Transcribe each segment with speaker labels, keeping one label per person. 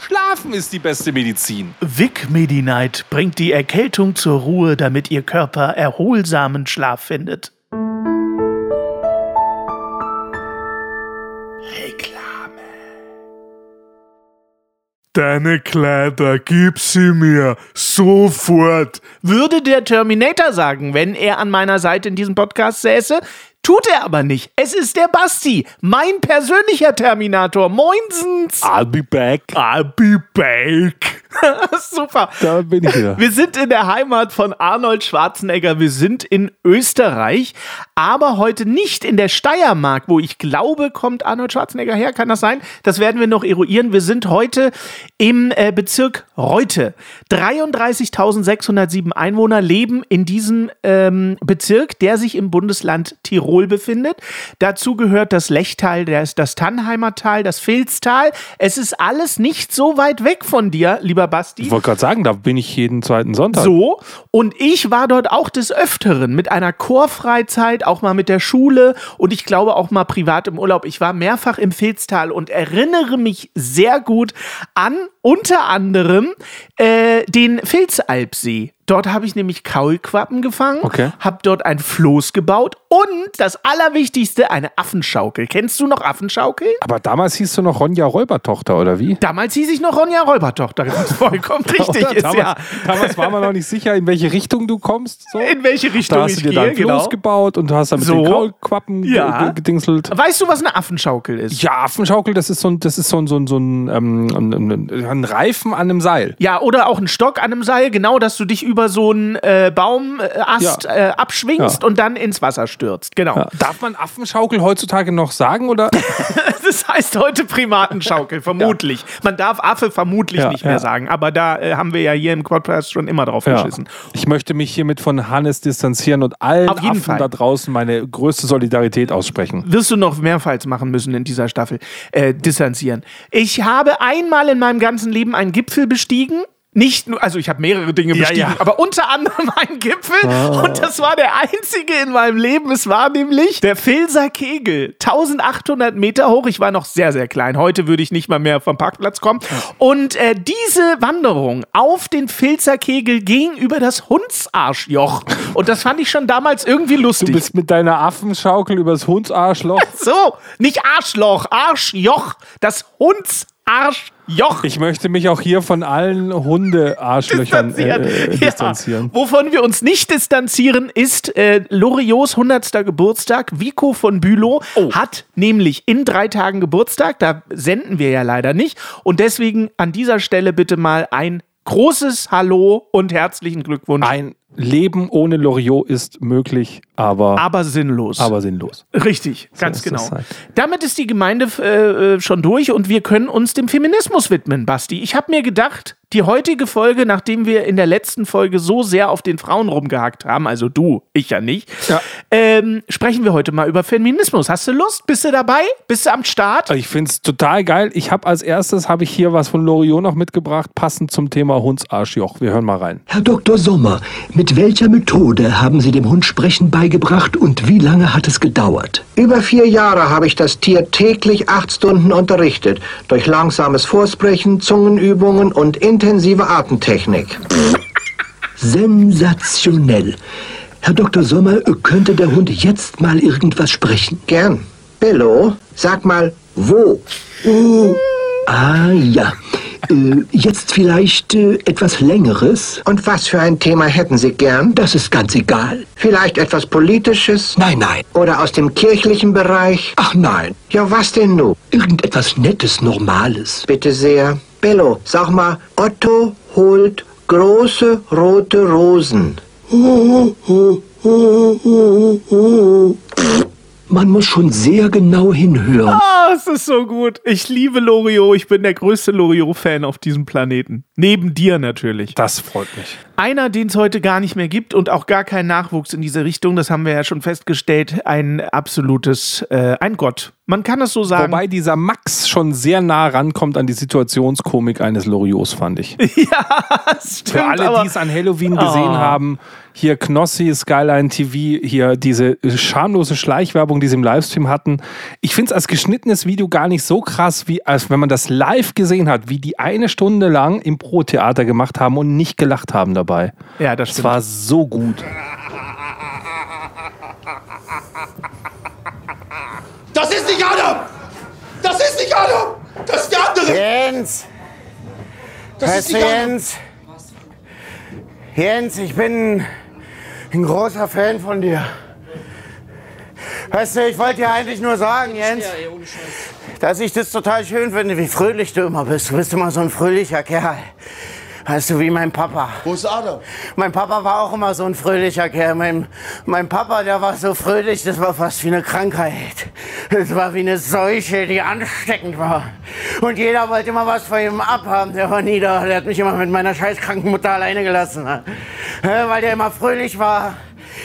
Speaker 1: Schlafen ist die beste Medizin.
Speaker 2: Vic Medi-Night bringt die Erkältung zur Ruhe, damit Ihr Körper erholsamen Schlaf findet.
Speaker 1: Reklame.
Speaker 3: Deine Kleider, gib sie mir sofort.
Speaker 2: Würde der Terminator sagen, wenn er an meiner Seite in diesem Podcast säße. Tut er aber nicht. Es ist der Basti, mein persönlicher Terminator. Moinsens.
Speaker 3: I'll be back.
Speaker 2: I'll be back. Super.
Speaker 3: Da bin ich wieder.
Speaker 2: Wir sind in der Heimat von Arnold Schwarzenegger. Wir sind in Österreich, aber heute nicht in der Steiermark, wo ich glaube, kommt Arnold Schwarzenegger her. Kann das sein? Das werden wir noch eruieren. Wir sind heute im äh, Bezirk Reute. 33.607 Einwohner leben in diesem ähm, Bezirk, der sich im Bundesland Tirol befindet. Dazu gehört das Lechtal, das Tannheimer Tal, das Filztal. Es ist alles nicht so weit weg von dir, lieber lieber Basti.
Speaker 3: Ich wollte gerade sagen, da bin ich jeden zweiten Sonntag.
Speaker 2: So, und ich war dort auch des Öfteren mit einer Chorfreizeit, auch mal mit der Schule und ich glaube auch mal privat im Urlaub. Ich war mehrfach im Filztal und erinnere mich sehr gut an unter anderem äh, den Filzalpsee. Dort habe ich nämlich Kaulquappen gefangen,
Speaker 3: okay.
Speaker 2: habe dort ein Floß gebaut und das Allerwichtigste, eine Affenschaukel. Kennst du noch Affenschaukel?
Speaker 3: Aber damals hieß du noch Ronja Räubertochter, oder wie?
Speaker 2: Damals hieß ich noch Ronja Räubertochter. Das ist vollkommen richtig. Ist,
Speaker 3: damals,
Speaker 2: ja.
Speaker 3: damals war man noch nicht sicher, in welche Richtung du kommst. So.
Speaker 2: In welche Richtung
Speaker 3: da hast
Speaker 2: ich
Speaker 3: du dir
Speaker 2: gehe,
Speaker 3: dann Floß
Speaker 2: genau.
Speaker 3: gebaut und du hast dann mit
Speaker 2: So.
Speaker 3: den Kaulquappen
Speaker 2: Ja.
Speaker 3: ge- gedingselt.
Speaker 2: Weißt du, was eine Affenschaukel ist?
Speaker 3: Ja, Affenschaukel, das ist so ein, das ist so ein, so ein, so ein, ähm, ein, ein, ein Reifen an einem Seil.
Speaker 2: Ja, oder auch ein Stock an einem Seil, genau, dass du dich über so einen äh, Baumast
Speaker 3: Ja.
Speaker 2: äh, abschwingst
Speaker 3: Ja.
Speaker 2: und dann ins Wasser stürzt. Genau.
Speaker 3: Ja. Darf man Affenschaukel heutzutage noch sagen oder?
Speaker 2: Das heißt heute Primatenschaukel, vermutlich. Man darf Affe vermutlich nicht mehr sagen, aber da äh, haben wir ja hier im Podcast schon immer drauf geschissen.
Speaker 3: Ich möchte mich hiermit von Hannes distanzieren und allen Affen
Speaker 2: Fall.
Speaker 3: da draußen meine größte Solidarität aussprechen.
Speaker 2: Wirst du noch mehrfals machen müssen in dieser Staffel. Äh, distanzieren. Ich habe einmal in meinem ganzen Leben einen Gipfel bestiegen. Nicht nur, also ich habe mehrere Dinge
Speaker 3: Ja,
Speaker 2: bestiegen,
Speaker 3: ja.
Speaker 2: aber unter anderem einen Gipfel.
Speaker 3: Ah.
Speaker 2: Und das war der einzige in meinem Leben. Es war nämlich der Filser Kegel. 1800 Meter hoch. Ich war noch sehr, sehr klein. Heute würde ich nicht mal mehr vom Parkplatz kommen. Und äh, diese Wanderung auf den Filzer Kegel ging über das Hundsarschjoch. Und das fand ich schon damals irgendwie lustig.
Speaker 3: Du bist mit deiner Affenschaukel übers Hundsarschloch.
Speaker 2: So, nicht Arschloch, Arschjoch. Das Hundsarschjoch.
Speaker 3: Ich möchte mich auch hier von allen Hundearschlöchern äh, äh,
Speaker 2: Ja.
Speaker 3: distanzieren.
Speaker 2: Wovon wir uns nicht distanzieren, ist äh, Loriots 100. Geburtstag. Vico von Bülow
Speaker 3: Oh.
Speaker 2: hat nämlich in drei Tagen Geburtstag. Da senden wir ja leider nicht. Und deswegen an dieser Stelle bitte mal ein großes Hallo und herzlichen Glückwunsch.
Speaker 3: Ein Leben ohne Loriot ist möglich, aber,
Speaker 2: aber sinnlos.
Speaker 3: aber sinnlos.
Speaker 2: Richtig, ganz
Speaker 3: ist
Speaker 2: genau.
Speaker 3: halt.
Speaker 2: Damit ist die Gemeinde äh, äh, schon durch und wir können uns dem Feminismus widmen, Basti. Ich habe mir gedacht, die heutige Folge, nachdem wir in der letzten Folge so sehr auf den Frauen rumgehackt haben, also du, ich ja nicht,
Speaker 3: Ja.
Speaker 2: Ähm, sprechen wir heute mal über Feminismus. Hast du Lust? Bist du dabei? Bist du am Start?
Speaker 3: Ich finde es total geil. Ich habe als erstes habe ich hier was von Loriot noch mitgebracht, passend zum Thema Hundsarschjoch. Wir hören mal rein.
Speaker 4: Herr Dr. Sommer, mit welcher Methode haben Sie dem Hund Sprechen beigebracht und wie lange hat es gedauert?
Speaker 5: Über vier Jahre habe ich das Tier täglich acht Stunden unterrichtet. Durch langsames Vorsprechen, Zungenübungen und intensive Atemtechnik.
Speaker 4: Sensationell. Herr Dr. Sommer, könnte der Hund jetzt mal irgendwas sprechen?
Speaker 5: Gern. Bello, sag mal, wo?
Speaker 4: Ah ja. Äh, jetzt vielleicht äh, etwas Längeres?
Speaker 5: Und was für ein Thema hätten Sie gern?
Speaker 4: Das ist ganz egal.
Speaker 5: Vielleicht etwas Politisches?
Speaker 4: Nein, nein.
Speaker 5: Oder aus dem kirchlichen Bereich?
Speaker 4: Ach nein.
Speaker 5: Ja, was denn nun?
Speaker 4: Irgendetwas Nettes, Normales.
Speaker 5: Bitte sehr. Bello, sag mal, Otto holt große rote Rosen.
Speaker 4: Man muss schon sehr genau hinhören.
Speaker 2: Ah, es ist so gut. Ich liebe Loriot. Ich bin der größte Loriot-Fan auf diesem Planeten. Neben dir natürlich.
Speaker 3: Das freut mich.
Speaker 2: Einer, den es heute gar nicht mehr gibt und auch gar keinen Nachwuchs in diese Richtung, das haben wir ja schon festgestellt, ein absolutes, äh, ein Gott. Man kann es so sagen.
Speaker 3: Wobei dieser Max schon sehr nah rankommt an die Situationskomik eines Loriots, fand ich.
Speaker 2: ja, stimmt.
Speaker 3: Für alle, die es an Halloween gesehen
Speaker 2: Oh.
Speaker 3: haben, hier Knossi, Skyline TV, hier diese schamlose Schleichwerbung, die sie im Livestream hatten. Ich finde es als geschnittenes Video gar nicht so krass, wie als wenn man das live gesehen hat, wie die eine Stunde lang im Pro-Theater gemacht haben und nicht gelacht haben dabei.
Speaker 2: Ja, das
Speaker 3: Es
Speaker 2: stimmt.
Speaker 3: war so gut.
Speaker 6: Ist nicht Adam! Das ist nicht Adam! Das ist der andere!
Speaker 7: Jens!
Speaker 6: Das ist
Speaker 7: Weißt du,
Speaker 6: nicht Adam!
Speaker 7: Jens? Jens, ich bin ein großer Fan von dir. Weißt du, ich wollte dir eigentlich nur sagen, Jens, dass ich das total schön finde, wie fröhlich du immer bist. Du bist immer so ein fröhlicher Kerl. Weißt du, wie mein Papa.
Speaker 6: Wo ist Adam?
Speaker 7: Mein Papa war auch immer so ein fröhlicher Kerl. Mein, mein Papa, der war so fröhlich, das war fast wie eine Krankheit. Das war wie eine Seuche, die ansteckend war. Und jeder wollte immer was von ihm abhaben. Der war nie da. Der hat mich immer mit meiner scheißkranken Mutter alleine gelassen. Weil der immer fröhlich war.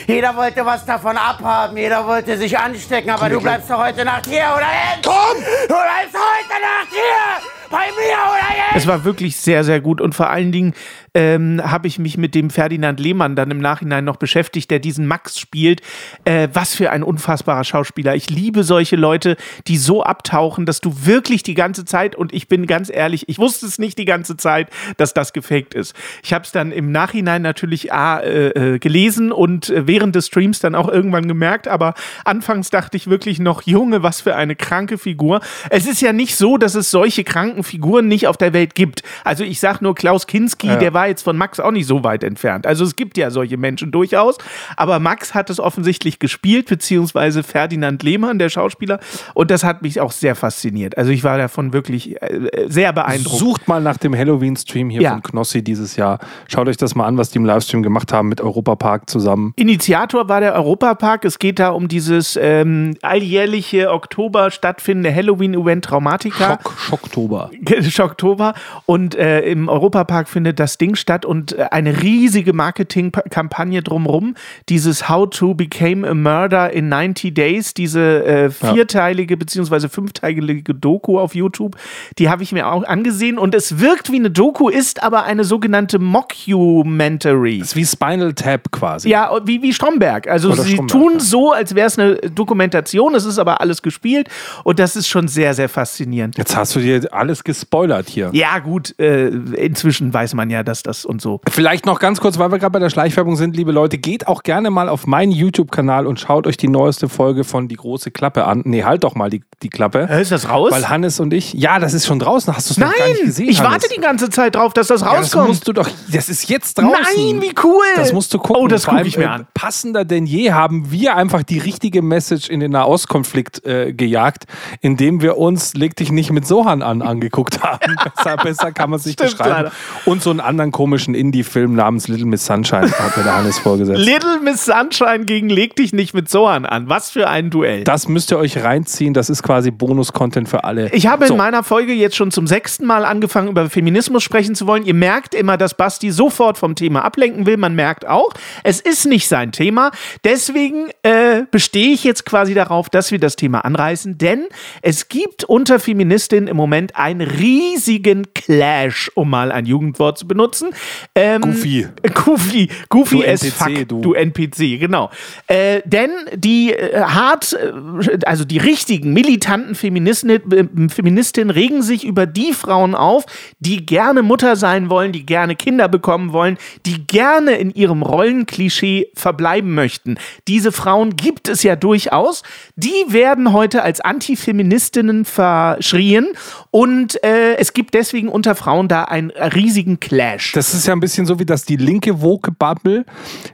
Speaker 7: Jeder wollte was davon abhaben. Jeder wollte sich anstecken. Aber du bleibst doch heute Nacht hier, oder?
Speaker 6: Komm!
Speaker 7: Du bleibst heute Nacht hier! Bei mir, oder Jens?
Speaker 2: Es war wirklich sehr, sehr gut und vor allen Dingen ähm, habe ich mich mit dem Ferdinand Lehmann dann im Nachhinein noch beschäftigt, der diesen Max spielt. Äh, was für ein unfassbarer Schauspieler. Ich liebe solche Leute, die so abtauchen, dass du wirklich die ganze Zeit, und ich bin ganz ehrlich, ich wusste es nicht die ganze Zeit, dass das gefaked ist. Ich habe es dann im Nachhinein natürlich A, äh, äh, gelesen und äh, während des Streams dann auch irgendwann gemerkt, aber anfangs dachte ich wirklich noch, Junge, was für eine kranke Figur. Es ist ja nicht so, dass es solche kranken Figuren nicht auf der Welt gibt. Also ich sag nur Klaus Kinski, der war jetzt von Max auch nicht so weit entfernt. Also es gibt ja solche Menschen durchaus, aber Max hat es offensichtlich gespielt, beziehungsweise Ferdinand Lehmann, der Schauspieler, und das hat mich auch sehr fasziniert. Also ich war davon wirklich äh, sehr beeindruckt.
Speaker 3: Sucht mal nach dem Halloween-Stream hier
Speaker 2: Ja.
Speaker 3: von Knossi dieses Jahr. Schaut euch das mal an, was die im Livestream gemacht haben mit Europa Park zusammen.
Speaker 2: Initiator war der Europapark. Es geht da um dieses ähm, alljährliche Oktober stattfindende Halloween-Event Traumatica.
Speaker 3: Schock, Schocktober.
Speaker 2: Schocktober. Und äh, im Europapark findet das Ding statt und äh, eine riesige Marketingkampagne drumrum. Dieses How to Became a Murder in 90 Days, diese äh, vierteilige beziehungsweise fünfteilige Doku auf YouTube, die habe ich mir auch angesehen und es wirkt wie eine Doku, ist aber eine sogenannte Mockumentary.
Speaker 3: Das ist wie Spinal Tap quasi.
Speaker 2: Ja, wie, wie Stromberg. Also
Speaker 3: Oder
Speaker 2: sie
Speaker 3: Stromberg,
Speaker 2: tun
Speaker 3: ja.
Speaker 2: so, als wäre es eine Dokumentation, es ist aber alles gespielt und das ist schon sehr, sehr faszinierend.
Speaker 3: Jetzt hast du dir alles gespoilert hier.
Speaker 2: Ja, gut, äh, inzwischen weiß man ja, dass das und so.
Speaker 3: Vielleicht noch ganz kurz, weil wir gerade bei der Schleichwerbung sind, liebe Leute, geht auch gerne mal auf meinen YouTube-Kanal und schaut euch die neueste Folge von Die große Klappe an. Nee, halt doch mal die, die Klappe.
Speaker 2: Äh, Ist das raus?
Speaker 3: Weil Hannes und ich, ja, das ist schon draußen. Hast du es noch gar nicht
Speaker 2: Nein,
Speaker 3: gesehen?
Speaker 2: ich
Speaker 3: Hannes?
Speaker 2: warte die ganze Zeit drauf, dass das
Speaker 3: ja, das
Speaker 2: rauskommt.
Speaker 3: musst du doch, das ist jetzt draußen.
Speaker 2: Nein, wie cool.
Speaker 3: Das musst du gucken.
Speaker 2: Oh, das gucke ich mir
Speaker 3: äh,
Speaker 2: an.
Speaker 3: Passender denn je haben wir einfach die richtige Message in den Nahostkonflikt äh, gejagt, indem wir uns Leg dich nicht mit Sohan an angeguckt haben. besser, besser kann man sich
Speaker 2: Stimmt
Speaker 3: beschreiben.
Speaker 2: leider.
Speaker 3: Und so einen anderen komischen Indie-Film namens Little Miss Sunshine hat mir der Hannes vorgesetzt.
Speaker 2: Little Miss Sunshine gegen Leg dich nicht mit Sohan an. Was für ein Duell.
Speaker 3: Das müsst ihr euch reinziehen. Das ist quasi Bonus-Content für alle.
Speaker 2: Ich habe
Speaker 3: so.
Speaker 2: in meiner Folge jetzt schon zum sechsten Mal angefangen, über Feminismus sprechen zu wollen. Ihr merkt immer, dass Basti sofort vom Thema ablenken will. Man merkt auch, es ist nicht sein Thema. Deswegen äh, bestehe ich jetzt quasi darauf, dass wir das Thema anreißen, denn es gibt unter Feministinnen im Moment einen riesigen Clash, um mal ein Jugendwort zu benutzen. Ähm,
Speaker 3: Goofy.
Speaker 2: Goofy, Goofy
Speaker 3: Du
Speaker 2: as
Speaker 3: NPC,
Speaker 2: fuck,
Speaker 3: du.
Speaker 2: du NPC, genau. Äh, denn die äh, hart, äh, also die richtigen militanten Feministinnen, äh, Feministinnen regen sich über die Frauen auf, die gerne Mutter sein wollen, die gerne Kinder bekommen wollen, die gerne in ihrem Rollenklischee verbleiben möchten. Diese Frauen gibt es ja durchaus. Die werden heute als Antifeministinnen verschrien und äh, es gibt deswegen unter Frauen da einen riesigen Clash.
Speaker 3: Das ist ja ein bisschen so wie das die linke Woke-Bubble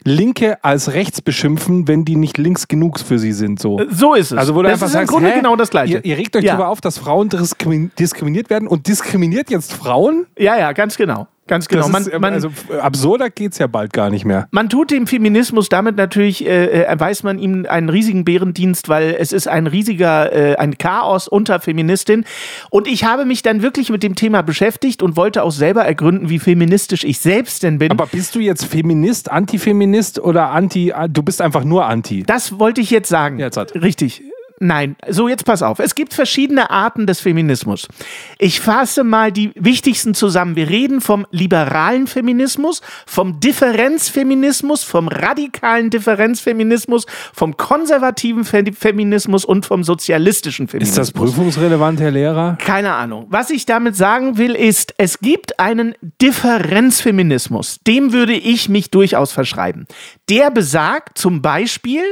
Speaker 3: Linke als rechts beschimpfen, wenn die nicht links genug für sie sind. So.
Speaker 2: so ist es.
Speaker 3: Also wo du
Speaker 2: das
Speaker 3: einfach
Speaker 2: ist
Speaker 3: sagst,
Speaker 2: im Grunde
Speaker 3: hä?
Speaker 2: genau das Gleiche.
Speaker 3: Ihr, ihr regt euch
Speaker 2: Ja.
Speaker 3: darüber auf, dass Frauen diskrimin diskriminiert werden und diskriminiert jetzt Frauen?
Speaker 2: Ja, ja, ganz genau. Ganz genau. Man,
Speaker 3: ist,
Speaker 2: man,
Speaker 3: also absurder geht's ja bald gar nicht mehr.
Speaker 2: Man tut dem Feminismus damit natürlich, äh, äh, erweist man ihm einen riesigen Bärendienst, weil es ist ein riesiger, äh, ein Chaos unter Feministin. Und ich habe mich dann wirklich mit dem Thema beschäftigt und wollte auch selber ergründen, wie feministisch ich selbst denn bin.
Speaker 3: Aber bist du jetzt Feminist, Antifeminist oder Anti, du bist einfach nur Anti?
Speaker 2: das wollte ich jetzt sagen.
Speaker 3: Jetzt hat-
Speaker 2: Richtig. Nein, so jetzt pass auf. Es gibt verschiedene Arten des Feminismus. Ich fasse mal die wichtigsten zusammen. Wir reden vom liberalen Feminismus, vom Differenzfeminismus, vom radikalen Differenzfeminismus, vom konservativen Fe Feminismus und vom sozialistischen Feminismus.
Speaker 3: Ist das prüfungsrelevant, Herr Lehrer?
Speaker 2: Keine Ahnung. Was ich damit sagen will, ist, es gibt einen Differenzfeminismus. Dem würde ich mich durchaus verschreiben. Der besagt zum Beispiel,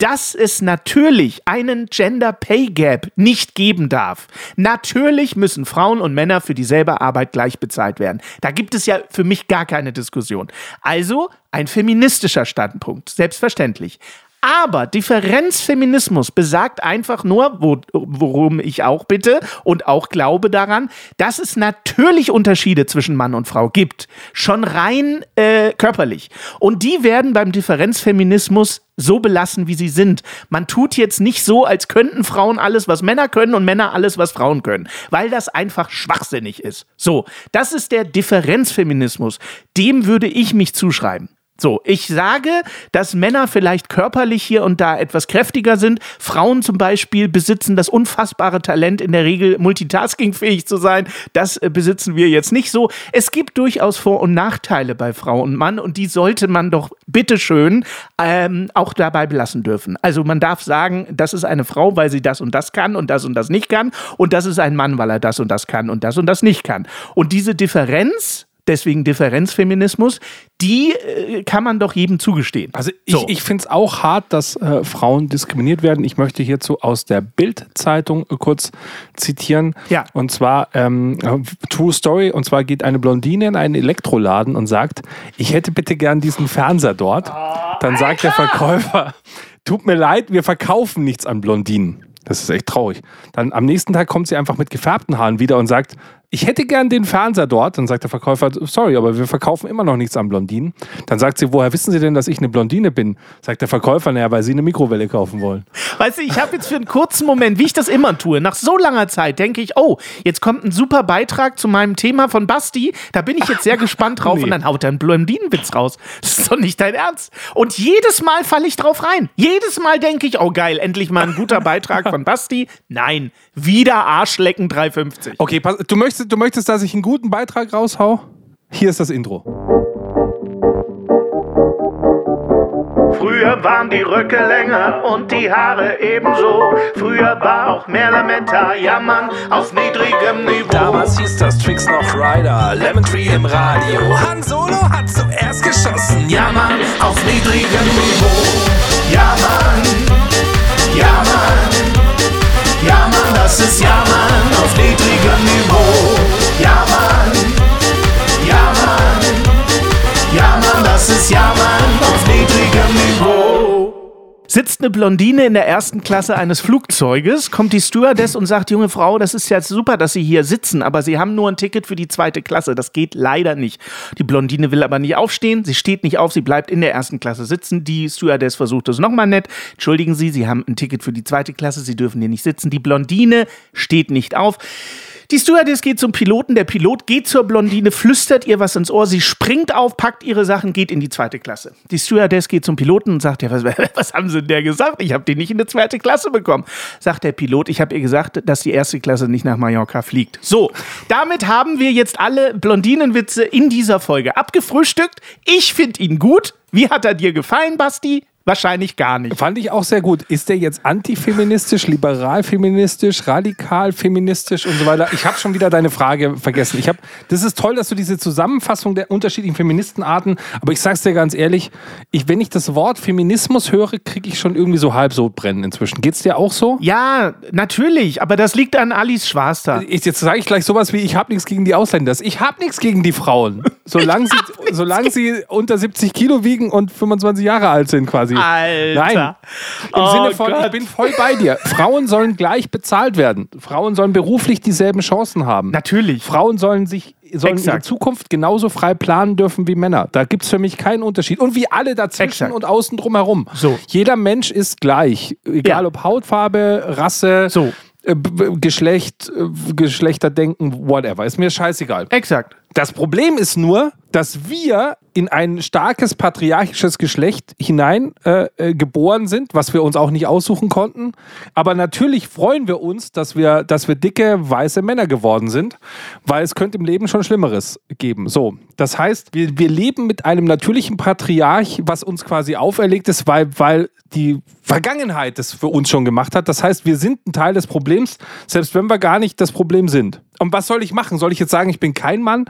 Speaker 2: dass es natürlich einen Gender Pay Gap nicht geben darf. Natürlich müssen Frauen und Männer für dieselbe Arbeit gleich bezahlt werden. Da gibt es ja für mich gar keine Diskussion. Also ein feministischer Standpunkt, selbstverständlich. Aber Differenzfeminismus besagt einfach nur, wo, worum ich auch bitte und auch glaube daran, dass es natürlich Unterschiede zwischen Mann und Frau gibt. Schon rein äh, körperlich. Und die werden beim Differenzfeminismus so belassen, wie sie sind. Man tut jetzt nicht so, als könnten Frauen alles, was Männer können und Männer alles, was Frauen können, weil das einfach schwachsinnig ist. So, das ist der Differenzfeminismus. Dem würde ich mich zuschreiben. So, ich sage, dass Männer vielleicht körperlich hier und da etwas kräftiger sind. Frauen zum Beispiel besitzen das unfassbare Talent, in der Regel multitaskingfähig zu sein. Das äh, besitzen wir jetzt nicht so. Es gibt durchaus Vor- und Nachteile bei Frau und Mann und die sollte man doch bitteschön ähm, auch dabei belassen dürfen. Also man darf sagen, das ist eine Frau, weil sie das und das kann und das und das nicht kann und das ist ein Mann, weil er das und das kann und das und das nicht kann. Und diese Differenz deswegen Differenzfeminismus, die äh, kann man doch jedem zugestehen.
Speaker 3: Also ich,
Speaker 2: So.
Speaker 3: ich finde es auch hart, dass äh, Frauen diskriminiert werden. Ich möchte hierzu aus der Bild-Zeitung äh, kurz zitieren.
Speaker 2: Ja.
Speaker 3: Und zwar ähm, äh, True Story. Und zwar geht eine Blondine in einen Elektroladen und sagt, ich hätte bitte gern diesen Fernseher dort. Dann sagt der Verkäufer, tut mir leid, wir verkaufen nichts an Blondinen. Das ist echt traurig. Dann am nächsten Tag kommt sie einfach mit gefärbten Haaren wieder und sagt, ich hätte gern den Fernseher dort. Dann sagt der Verkäufer, sorry, aber wir verkaufen immer noch nichts an Blondinen. Dann sagt sie, woher wissen Sie denn, dass ich eine Blondine bin? Sagt der Verkäufer, naja, weil Sie eine Mikrowelle kaufen wollen.
Speaker 2: Weißt du, ich habe jetzt für einen kurzen Moment, wie ich das immer tue, nach so langer Zeit denke ich, oh, jetzt kommt ein super Beitrag zu meinem Thema von Basti. Da bin ich jetzt sehr gespannt drauf
Speaker 3: Nee.
Speaker 2: und dann haut er einen Blondinenwitz raus. Das ist doch nicht dein Ernst. Und jedes Mal falle ich drauf rein. Jedes Mal denke ich, oh geil, endlich mal ein guter Beitrag von Basti. Nein, wieder Arschlecken 350.
Speaker 3: Okay, pass, du, möchtest, du möchtest, dass ich einen guten Beitrag raushau? Hier ist das Intro.
Speaker 2: Früher waren die Röcke länger und die Haare ebenso. Früher war auch mehr Lametta, jammern auf niedrigem Niveau.
Speaker 8: Damals hieß das Tricks noch Rider, Lemon Tree im Radio. Han Solo hat zuerst geschossen.
Speaker 2: Ja, Mann, auf niedrigem Niveau. Ja, das ist Ja, Mann, auf niedrigem Niveau. Ja, Mann. Ja, Mann. Ja, Mann, das ist Ja, Sitzt eine Blondine in der ersten Klasse eines Flugzeuges, kommt die Stewardess und sagt, junge Frau, das ist ja super, dass Sie hier sitzen, aber Sie haben nur ein Ticket für die zweite Klasse. Das geht leider nicht. Die Blondine will aber nicht aufstehen, sie steht nicht auf, sie bleibt in der ersten Klasse sitzen. Die Stewardess versucht es nochmal nett. Entschuldigen Sie, Sie haben ein Ticket für die zweite Klasse, Sie dürfen hier nicht sitzen. Die Blondine steht nicht auf. Die Stewardess geht zum Piloten, der Pilot geht zur Blondine, flüstert ihr was ins Ohr, sie springt auf, packt ihre Sachen, geht in die zweite Klasse. Die Stewardess geht zum Piloten und sagt, ja, was, was haben sie denn der gesagt? Ich habe die nicht in die zweite Klasse bekommen. Sagt der Pilot, ich habe ihr gesagt, dass die erste Klasse nicht nach Mallorca fliegt. So, damit haben wir jetzt alle Blondinenwitze in dieser Folge abgefrühstückt. Ich finde ihn gut. Wie hat er dir gefallen, Basti? Wahrscheinlich gar nicht.
Speaker 3: Fand ich auch sehr gut. Ist der jetzt antifeministisch, liberal-feministisch, radikal-feministisch und so weiter? Ich habe schon wieder deine Frage vergessen. Ich hab, das ist toll, dass du diese Zusammenfassung der unterschiedlichen Feministenarten, aber ich sag's dir ganz ehrlich, ich, wenn ich das Wort Feminismus höre, kriege ich schon irgendwie so halb so brennen inzwischen. Geht's dir auch so?
Speaker 2: Ja, natürlich, aber das liegt an Alice Schwarster.
Speaker 3: Ich, jetzt sage ich gleich sowas wie, ich habe nichts gegen die Ausländer. Ich habe nichts gegen die Frauen. Solange sie, solange sie unter 70 Kilo wiegen und 25 Jahre alt sind quasi.
Speaker 2: Alter.
Speaker 3: Nein. Im
Speaker 2: Oh
Speaker 3: Sinne von,
Speaker 2: Gott.
Speaker 3: ich bin voll bei dir. Frauen sollen gleich bezahlt werden. Frauen sollen beruflich dieselben Chancen haben.
Speaker 2: Natürlich.
Speaker 3: Frauen sollen sich sollen
Speaker 2: Exakt.
Speaker 3: Zukunft genauso frei planen dürfen wie Männer. Da gibt es für mich keinen Unterschied. Und wie alle dazwischen
Speaker 2: Exakt.
Speaker 3: und außen drumherum.
Speaker 2: So.
Speaker 3: Jeder Mensch ist gleich. Egal
Speaker 2: Ja.
Speaker 3: ob Hautfarbe, Rasse,
Speaker 2: So.
Speaker 3: äh, Geschlecht, äh, Geschlechterdenken, whatever. Ist mir scheißegal.
Speaker 2: Exakt.
Speaker 3: Das Problem ist nur, dass wir in ein starkes patriarchisches Geschlecht hinein äh, äh, geboren sind, was wir uns auch nicht aussuchen konnten. Aber natürlich freuen wir uns, dass wir, dass wir dicke, weiße Männer geworden sind, weil es könnte im Leben schon Schlimmeres geben. So, das heißt, wir, wir leben mit einem natürlichen Patriarch, was uns quasi auferlegt ist, weil, weil die Vergangenheit das für uns schon gemacht hat. Das heißt, wir sind ein Teil des Problems, selbst wenn wir gar nicht das Problem sind. Und was soll ich machen? Soll ich jetzt sagen, ich bin kein Mann?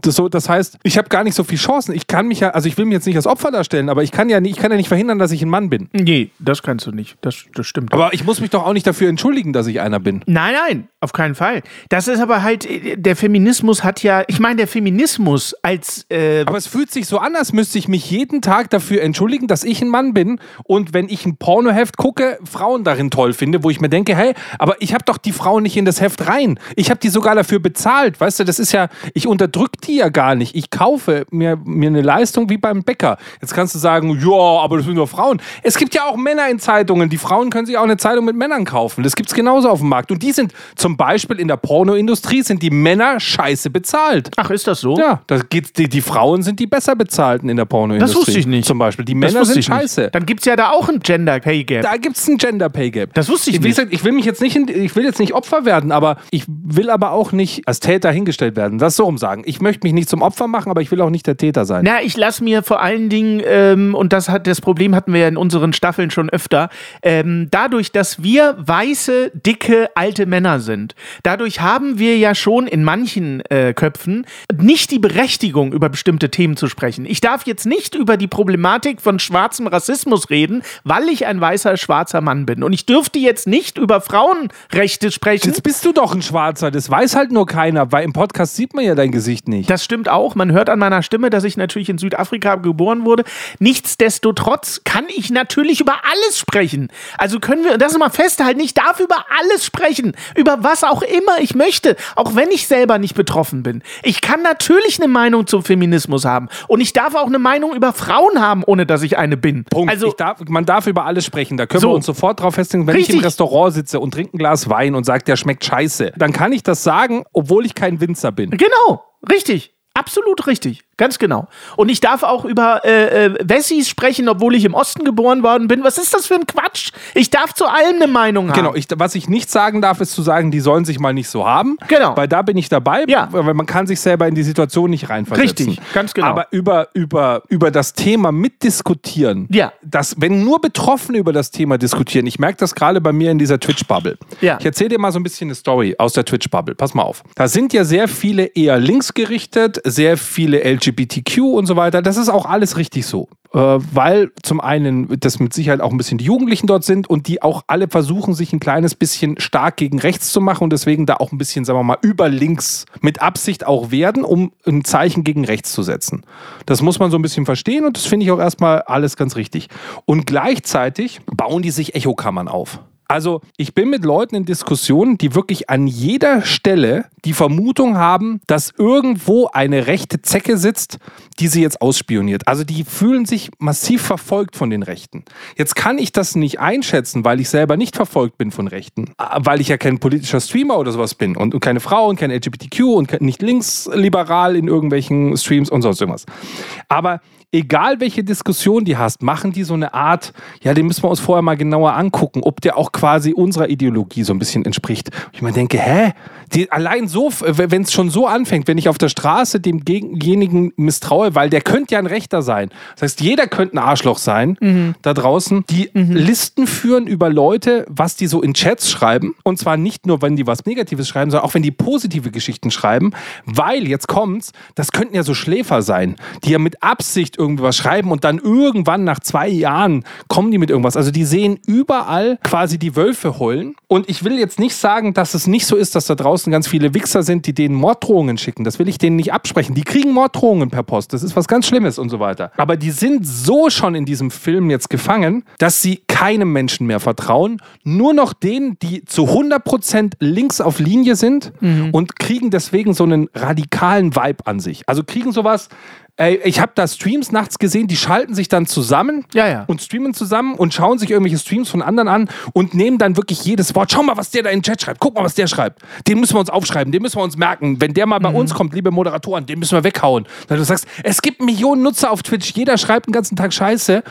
Speaker 3: Das, so, das heißt, ich habe gar nicht so viele Chancen. Ich kann mich ja, also ich will mich jetzt nicht als Opfer darstellen, aber ich kann ja nicht, ich kann ja nicht verhindern, dass ich ein Mann bin.
Speaker 2: Nee, das kannst du nicht. Das, das stimmt.
Speaker 3: Aber ich muss mich doch auch nicht dafür entschuldigen, dass ich einer bin.
Speaker 2: Nein, nein, auf keinen Fall. Das ist aber halt, der Feminismus hat ja, ich meine, der Feminismus als, äh,
Speaker 3: Aber es fühlt sich so an, als müsste ich mich jeden Tag dafür entschuldigen, dass ich ein Mann bin und wenn ich ein Pornoheft gucke, Frauen darin toll finde, wo ich mir denke, hey, aber ich habe doch die Frauen nicht in das Heft rein. Ich habe die sogar dafür bezahlt. Weißt du, das ist ja, ich unterdrücke die ja gar nicht. Ich kaufe mir, mir eine Leistung wie beim Bäcker. Jetzt kannst du sagen, ja, aber das sind nur Frauen. Es gibt ja auch Männer in Zeitungen. Die Frauen können sich auch eine Zeitung mit Männern kaufen. Das gibt es genauso auf dem Markt. Und die sind zum Beispiel in der Pornoindustrie, sind die Männer scheiße bezahlt.
Speaker 2: ach, ist das so?
Speaker 3: Ja, da geht's, die, die Frauen sind die besser bezahlten in der Pornoindustrie.
Speaker 2: Das wusste ich nicht.
Speaker 3: Zum Beispiel. Die
Speaker 2: Das
Speaker 3: Männer sind
Speaker 2: ich nicht.
Speaker 3: scheiße.
Speaker 2: Dann gibt es ja da auch ein Gender Pay Gap.
Speaker 3: Da gibt es ein Gender Pay Gap.
Speaker 2: Das wusste ich
Speaker 3: Wie
Speaker 2: nicht.
Speaker 3: gesagt, ich will mich jetzt nicht, in, ich will jetzt nicht Opfer werden, aber ich will aber auch nicht als Täter hingestellt werden. Das so rum sagen. Ich möchte mich nicht zum Opfer machen, aber ich will auch nicht der Täter sein.
Speaker 2: Na, ich lasse mir vor allen Dingen, ähm, und das hat das Problem hatten wir ja in unseren Staffeln schon öfter, ähm, dadurch, dass wir weiße, dicke, alte Männer sind, dadurch haben wir ja schon in manchen äh, Köpfen nicht die Berechtigung, über bestimmte Themen zu sprechen. Ich darf jetzt nicht über die Problematik von schwarzem Rassismus reden, weil ich ein weißer, schwarzer Mann bin. Und ich dürfte jetzt nicht über Frauenrechte sprechen.
Speaker 3: Jetzt bist du doch ein Schwarzer. Das weiß halt nur keiner, weil im Podcast sieht man ja dein Gesicht nicht.
Speaker 2: Das stimmt auch. Man hört an meiner Stimme, dass ich natürlich in Südafrika geboren wurde. Nichtsdestotrotz kann ich natürlich über alles sprechen. Also können wir das mal festhalten. Ich darf über alles sprechen. Über was auch immer ich möchte. Auch wenn ich selber nicht betroffen bin. Ich kann natürlich eine Meinung zum Feminismus haben. Und ich darf auch eine Meinung über Frauen haben, ohne dass ich eine bin.
Speaker 3: Punkt.
Speaker 2: Also,
Speaker 3: ich darf, man darf über alles sprechen. Da können
Speaker 2: So.
Speaker 3: wir uns sofort drauf festlegen, wenn ich
Speaker 2: Richtig.
Speaker 3: im Restaurant sitze und trinke ein Glas Wein und sage, der schmeckt scheiße, dann kann ich das sagen, obwohl ich kein Winzer bin.
Speaker 2: genau. Richtig. Absolut richtig. Ganz genau. Und ich darf auch über äh, äh, Wessis sprechen, obwohl ich im Osten geboren worden bin. Was ist das für ein Quatsch? Ich darf zu allem eine Meinung haben.
Speaker 3: Genau, ich, was ich nicht sagen darf, ist zu sagen, die sollen sich mal nicht so haben.
Speaker 2: Genau.
Speaker 3: Weil da bin ich dabei,
Speaker 2: Ja.
Speaker 3: weil man kann sich selber in die Situation nicht reinversetzen.
Speaker 2: Richtig, ganz genau.
Speaker 3: Aber über, über, über das Thema mitdiskutieren,
Speaker 2: Ja.
Speaker 3: dass, wenn nur Betroffene über das Thema diskutieren, ich merke das gerade bei mir in dieser Twitch-Bubble.
Speaker 2: Ja.
Speaker 3: Ich erzähle dir mal so ein bisschen eine Story aus der Twitch-Bubble. Pass mal auf. Da sind ja sehr viele eher linksgerichtet, sehr viele LGBTQ und so weiter. Das ist auch alles richtig so. Äh, weil zum einen das mit Sicherheit auch ein bisschen die Jugendlichen dort sind und die auch alle versuchen, sich ein kleines bisschen stark gegen rechts zu machen und deswegen da auch ein bisschen, sagen wir mal, über links mit Absicht auch werden, um ein Zeichen gegen rechts zu setzen. Das muss man so ein bisschen verstehen und das finde ich auch erstmal alles ganz richtig. Und gleichzeitig bauen die sich Echokammern auf. Also ich bin mit Leuten in Diskussionen, die wirklich an jeder Stelle die Vermutung haben, dass irgendwo eine rechte Zecke sitzt, die sie jetzt ausspioniert. Also die fühlen sich massiv verfolgt von den Rechten. Jetzt kann ich das nicht einschätzen, weil ich selber nicht verfolgt bin von Rechten. Äh, Weil ich ja kein politischer Streamer oder sowas bin und, keine Frau und kein LGBTQ und nicht linksliberal in irgendwelchen Streams und sonst irgendwas. Aber egal welche Diskussion die hast, machen die so eine Art, ja, den müssen wir uns vorher mal genauer angucken, ob der auch quasi unserer Ideologie so ein bisschen entspricht. Und ich mir denke, hä? Die, allein so, wenn es schon so anfängt, wenn ich auf der Straße demjenigen misstraue, weil der könnte ja ein Rechter sein. Das heißt, jeder könnte ein Arschloch sein da draußen, die Listen führen über Leute, was die so in Chats schreiben. Und zwar nicht nur, wenn die was Negatives schreiben, sondern auch wenn die positive Geschichten schreiben, weil, jetzt kommt's, das könnten ja so Schläfer sein, die ja mit Absicht irgendwas schreiben und dann irgendwann nach zwei Jahren kommen die mit irgendwas. Also die sehen überall quasi die Wölfe heulen. Und ich will jetzt nicht sagen, dass es nicht so ist, dass da draußen ganz viele Wichser sind, die denen Morddrohungen schicken. Das will ich denen nicht absprechen. Die kriegen Morddrohungen per Post. Das ist was ganz Schlimmes und so weiter. Aber die sind so schon in diesem Film jetzt gefangen, dass sie keinem Menschen mehr vertrauen. Nur noch denen, die zu 100% links auf Linie sind und kriegen deswegen so einen radikalen Vibe an sich. Also kriegen sowas, ey, ich habe da Streams nachts gesehen, die schalten sich dann zusammen
Speaker 2: Ja, ja.
Speaker 3: und streamen zusammen und schauen sich irgendwelche Streams von anderen an und nehmen dann wirklich jedes Wort. Schau mal, was der da in den Chat schreibt. Guck mal, was der schreibt. Den müssen wir uns aufschreiben, den müssen wir uns merken. Wenn der mal bei uns kommt, liebe Moderatoren, den müssen wir weghauen. Weil du sagst, es gibt Millionen Nutzer auf Twitch, jeder schreibt den ganzen Tag Scheiße.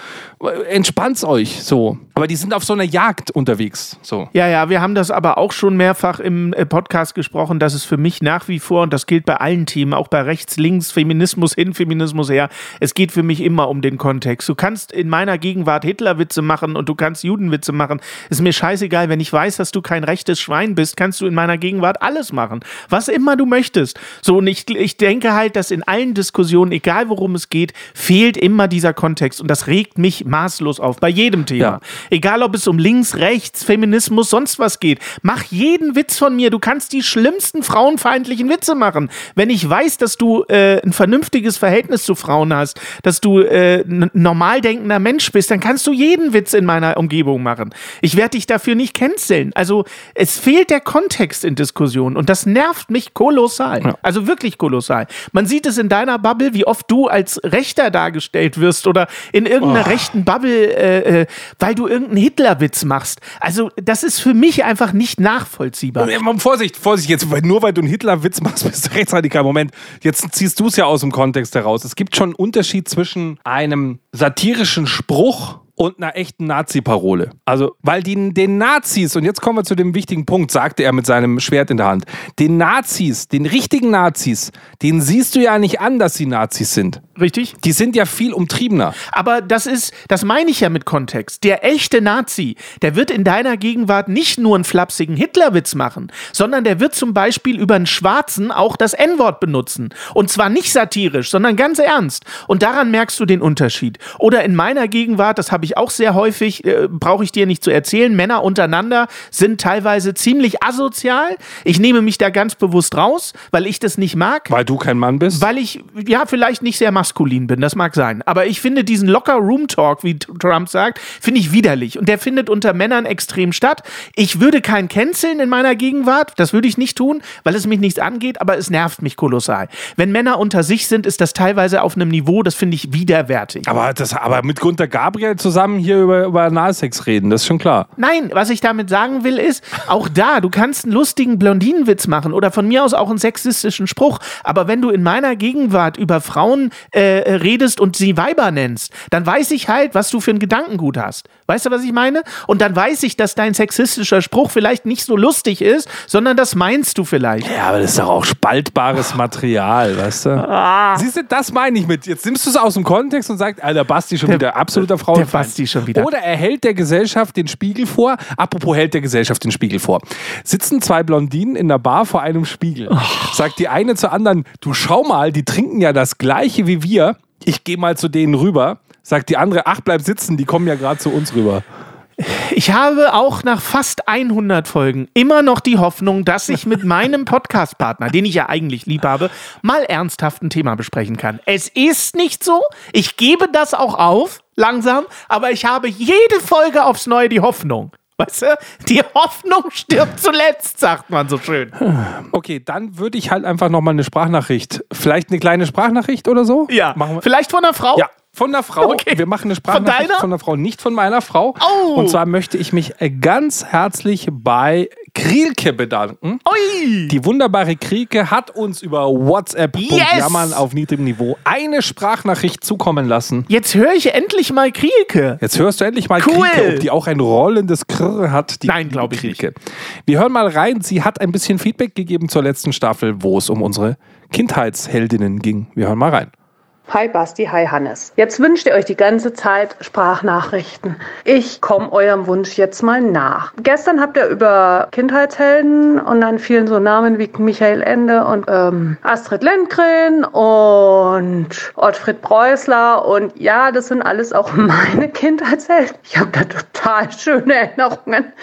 Speaker 3: Entspannt's euch so. Aber die sind auf so einer Jagd unterwegs. So.
Speaker 2: Ja, ja, wir haben das aber auch schon mehrfach im äh, Podcast gesprochen, dass es für mich nach wie vor, und das gilt bei allen Themen, auch bei rechts, links, Feminismus hin, Feminismus her, es geht für mich immer um den Kontext. Du kannst in meiner Gegenwart Hitlerwitze machen und du kannst Judenwitze machen. Ist mir scheißegal, wenn ich weiß, dass du kein rechtes Schwein bist, kannst du in meiner Gegenwart alles machen. Was immer du möchtest. So, und ich, ich denke halt, dass in allen Diskussionen, egal worum es geht, fehlt immer dieser Kontext. Und das regt mich maßlos auf, bei jedem Thema.
Speaker 3: Ja.
Speaker 2: Egal, ob es um links, rechts, Feminismus, sonst was geht. Mach jeden Witz von mir. Du kannst die schlimmsten frauenfeindlichen Witze machen. Wenn ich weiß, dass du äh, ein vernünftiges Verhältnis zu Frauen hast, dass du äh, normal denkender Mensch bist, dann kannst du jeden Witz in meiner Umgebung machen. Ich werde dich dafür nicht canceln. Also es fehlt der Kontext in Diskussionen und das nervt mich kolossal. Also wirklich kolossal. Man sieht es in deiner Bubble, wie oft du als Rechter dargestellt wirst oder in irgendeiner rechten Bubble, äh, äh, weil du irgendeinen Hitlerwitz machst. Also das ist für mich einfach nicht nachvollziehbar.
Speaker 3: Ja, Vorsicht, Vorsicht, jetzt, nur weil du einen Hitler-Witz machst, bist du rechtsradikal. Moment, jetzt ziehst du es ja aus dem Kontext heraus. Es gibt schon einen Unterschied zwischen einem satirischen Spruch und einer echten Nazi-Parole. Also, weil die, den Nazis, und jetzt kommen wir zu dem wichtigen Punkt, sagte er mit seinem Schwert in der Hand, den Nazis, den richtigen Nazis, den siehst du ja nicht an, dass sie Nazis sind.
Speaker 2: Richtig?
Speaker 3: Die sind ja viel umtriebener.
Speaker 2: Aber das ist, das meine ich ja mit Kontext. Der echte Nazi, der wird in deiner Gegenwart nicht nur einen flapsigen Hitlerwitz machen, sondern der wird zum Beispiel über einen Schwarzen auch das N-Wort benutzen. Und zwar nicht satirisch, sondern ganz ernst. Und daran merkst du den Unterschied. Oder in meiner Gegenwart, das habe ich auch sehr häufig, äh, brauche ich dir nicht zu erzählen, Männer untereinander sind teilweise ziemlich asozial. Ich nehme mich da ganz bewusst raus, weil ich das nicht mag.
Speaker 3: Weil du kein Mann bist?
Speaker 2: Weil ich, ja, vielleicht nicht sehr maskulin bin, das mag sein. Aber ich finde diesen locker Room Talk, wie Trump sagt, finde ich widerlich. Und der findet unter Männern extrem statt. Ich würde keinen canceln in meiner Gegenwart, das würde ich nicht tun, weil es mich nichts angeht, aber es nervt mich kolossal. Wenn Männer unter sich sind, ist das teilweise auf einem Niveau, das finde ich widerwärtig.
Speaker 3: aber, das, aber mit Gunther Gabriel zusammen hier über, über Analsex reden, das ist schon klar.
Speaker 2: Nein, was ich damit sagen will, ist, auch da, du kannst einen lustigen Blondinenwitz machen oder von mir aus auch einen sexistischen Spruch, aber wenn du in meiner Gegenwart über Frauen äh, redest und sie Weiber nennst, dann weiß ich halt, was du für ein Gedankengut hast. Weißt du, was ich meine? Und dann weiß ich, dass dein sexistischer Spruch vielleicht nicht so lustig ist, sondern das meinst du vielleicht.
Speaker 3: Ja, aber das ist doch auch spaltbares Material, weißt du? Siehst du, das meine ich mit. Jetzt nimmst du es aus dem Kontext und sagst, Alter, Basti schon wieder absoluter Frauenfeind.
Speaker 2: der Basti schon wieder.
Speaker 3: Oder er hält der Gesellschaft den Spiegel vor. Apropos hält der Gesellschaft den Spiegel vor. Sitzen zwei Blondinen in der Bar vor einem Spiegel. Sagt die eine zur anderen, du schau mal, die trinken ja das gleiche wie wir. Ich gehe mal zu denen rüber. Sagt die andere, ach, bleib sitzen, die kommen ja gerade zu uns rüber.
Speaker 2: Ich habe auch nach fast 100 Folgen immer noch die Hoffnung, dass ich mit meinem Podcastpartner, den ich ja eigentlich lieb habe, mal ernsthaft ein Thema besprechen kann. Es ist nicht so. Ich gebe das auch auf, langsam, aber ich habe jede Folge aufs Neue die Hoffnung. Weißt du, die Hoffnung stirbt zuletzt, sagt man so schön.
Speaker 3: Okay, dann würde ich halt einfach nochmal eine Sprachnachricht. Vielleicht eine kleine Sprachnachricht oder so?
Speaker 2: Ja,
Speaker 3: Machen wir.
Speaker 2: vielleicht von einer Frau?
Speaker 3: Ja, von der Frau.
Speaker 2: Okay.
Speaker 3: Wir machen eine Sprachnachricht
Speaker 2: deiner?
Speaker 3: von der Frau, nicht von meiner Frau.
Speaker 2: Oh.
Speaker 3: Und zwar möchte ich mich ganz herzlich bei Krielke bedanken.
Speaker 2: Ui.
Speaker 3: Die wunderbare Krielke hat uns über WhatsApp
Speaker 2: Yes.
Speaker 3: Jammern auf niedrigem Niveau eine Sprachnachricht zukommen lassen.
Speaker 2: Jetzt höre ich endlich mal Krielke.
Speaker 3: Jetzt hörst du endlich mal
Speaker 2: Cool.
Speaker 3: Krielke, ob die auch ein rollendes Krr hat. Die
Speaker 2: Nein, glaub ich
Speaker 3: Krielke. Wir hören mal rein. Sie hat ein bisschen Feedback gegeben zur letzten Staffel, wo es um unsere Kindheitsheldinnen ging. Wir hören mal rein.
Speaker 9: Hi Basti, hi Hannes. Jetzt wünscht ihr euch die ganze Zeit Sprachnachrichten. Ich komme eurem Wunsch jetzt mal nach. Gestern habt ihr über Kindheitshelden und dann fielen so Namen wie Michael Ende und ähm, Astrid Lindgren und Ottfried Preußler und ja, das sind alles auch meine Kindheitshelden. Ich habe da total schöne Erinnerungen.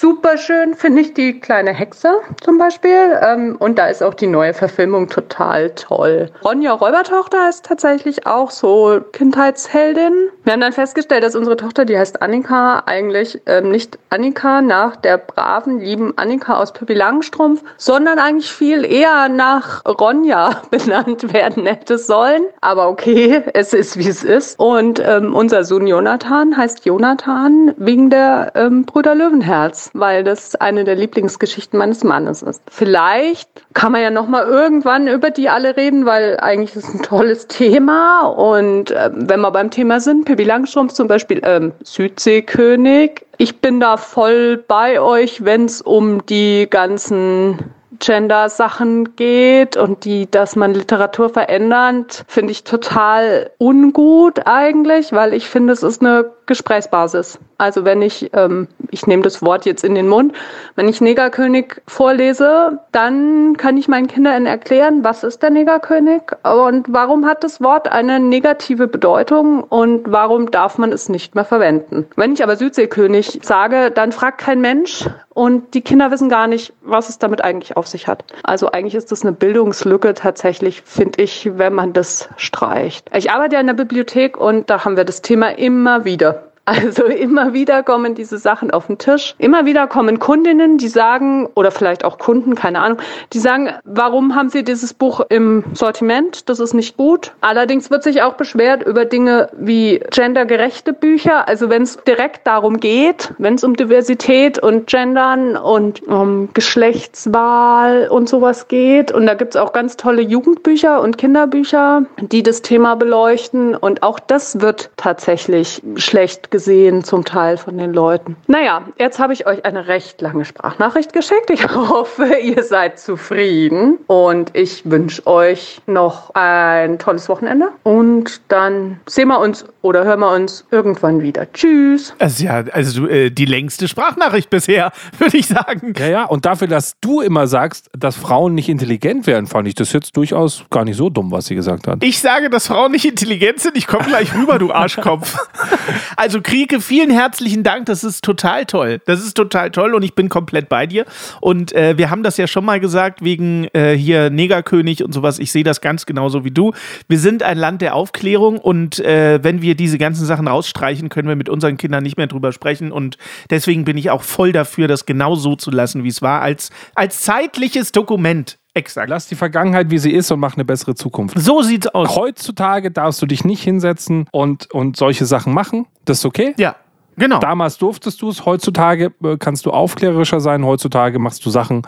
Speaker 9: Super schön finde ich die kleine Hexe zum Beispiel. Ähm, und da ist auch die neue Verfilmung total toll. Ronja Räubertochter ist tatsächlich auch so Kindheitsheldin. Wir haben dann festgestellt, dass unsere Tochter, die heißt Annika, eigentlich ähm, nicht Annika nach der braven, lieben Annika aus Pippi Langstrumpf, sondern eigentlich viel eher nach Ronja benannt werden hätte sollen. Aber okay, es ist wie es ist. Und ähm, unser Sohn Jonathan heißt Jonathan wegen der ähm, Brüder Löwenherz weil das eine der Lieblingsgeschichten meines Mannes ist. Vielleicht kann man ja noch mal irgendwann über die alle reden, weil eigentlich ist es ein tolles Thema und äh, wenn wir beim Thema sind, Pippi Langstrumpf zum Beispiel, ähm, Südseekönig. Ich bin da voll bei euch, wenn es um die ganzen Gender-Sachen geht und die, dass man Literatur verändert, finde ich total ungut eigentlich, weil ich finde, es ist eine Gesprächsbasis. Also wenn ich, ähm, ich nehme das Wort jetzt in den Mund, wenn ich Negerkönig vorlese, dann kann ich meinen Kindern erklären, was ist der Negerkönig und warum hat das Wort eine negative Bedeutung und warum darf man es nicht mehr verwenden. Wenn ich aber Südseekönig sage, dann fragt kein Mensch und die Kinder wissen gar nicht, was es damit eigentlich auf sich hat. Also eigentlich ist das eine Bildungslücke tatsächlich, finde ich, wenn man das streicht. Ich arbeite ja in der Bibliothek und da haben wir das Thema immer wieder. Also immer wieder kommen diese Sachen auf den Tisch. Immer wieder kommen Kundinnen, die sagen, oder vielleicht auch Kunden, keine Ahnung, die sagen, warum haben Sie dieses Buch im Sortiment? Das ist nicht gut. Allerdings wird sich auch beschwert über Dinge wie gendergerechte Bücher. Also wenn es direkt darum geht, wenn es um Diversität und Gendern und um Geschlechtswahl und sowas geht. Und da gibt es auch ganz tolle Jugendbücher und Kinderbücher, die das Thema beleuchten. Und auch das wird tatsächlich schlecht gesehen, zum Teil von den Leuten. Naja, jetzt habe ich euch eine recht lange Sprachnachricht geschickt. Ich hoffe, ihr seid zufrieden und ich wünsche euch noch ein tolles Wochenende und dann sehen wir uns oder hören wir uns irgendwann wieder. Tschüss.
Speaker 2: Also ja, also äh, die längste Sprachnachricht bisher, würde ich sagen.
Speaker 3: Ja, ja, und dafür, dass du immer sagst, dass Frauen nicht intelligent wären, fand ich das jetzt durchaus gar nicht so dumm, was sie gesagt hat.
Speaker 2: Ich sage, dass Frauen nicht intelligent sind. Ich komme gleich rüber, du Arschkopf. Also Krieke, vielen herzlichen Dank. Das ist total toll. Das ist total toll und ich bin komplett bei dir. Und äh, wir haben das ja schon mal gesagt wegen äh, hier Negerkönig und sowas. Ich sehe das ganz genauso wie du. Wir sind ein Land der Aufklärung und äh, wenn wir diese ganzen Sachen rausstreichen, können wir mit unseren Kindern nicht mehr drüber sprechen. Und deswegen bin ich auch voll dafür, das genau so zu lassen, wie es war, als, als zeitliches Dokument. Exakt.
Speaker 3: Lass die Vergangenheit, wie sie ist und mach eine bessere Zukunft.
Speaker 2: So sieht's aus.
Speaker 3: Heutzutage darfst du dich nicht hinsetzen und, und solche Sachen machen. Das ist okay.
Speaker 2: Ja, genau.
Speaker 3: Damals durftest du es, heutzutage äh, kannst du aufklärerischer sein, heutzutage machst du Sachen,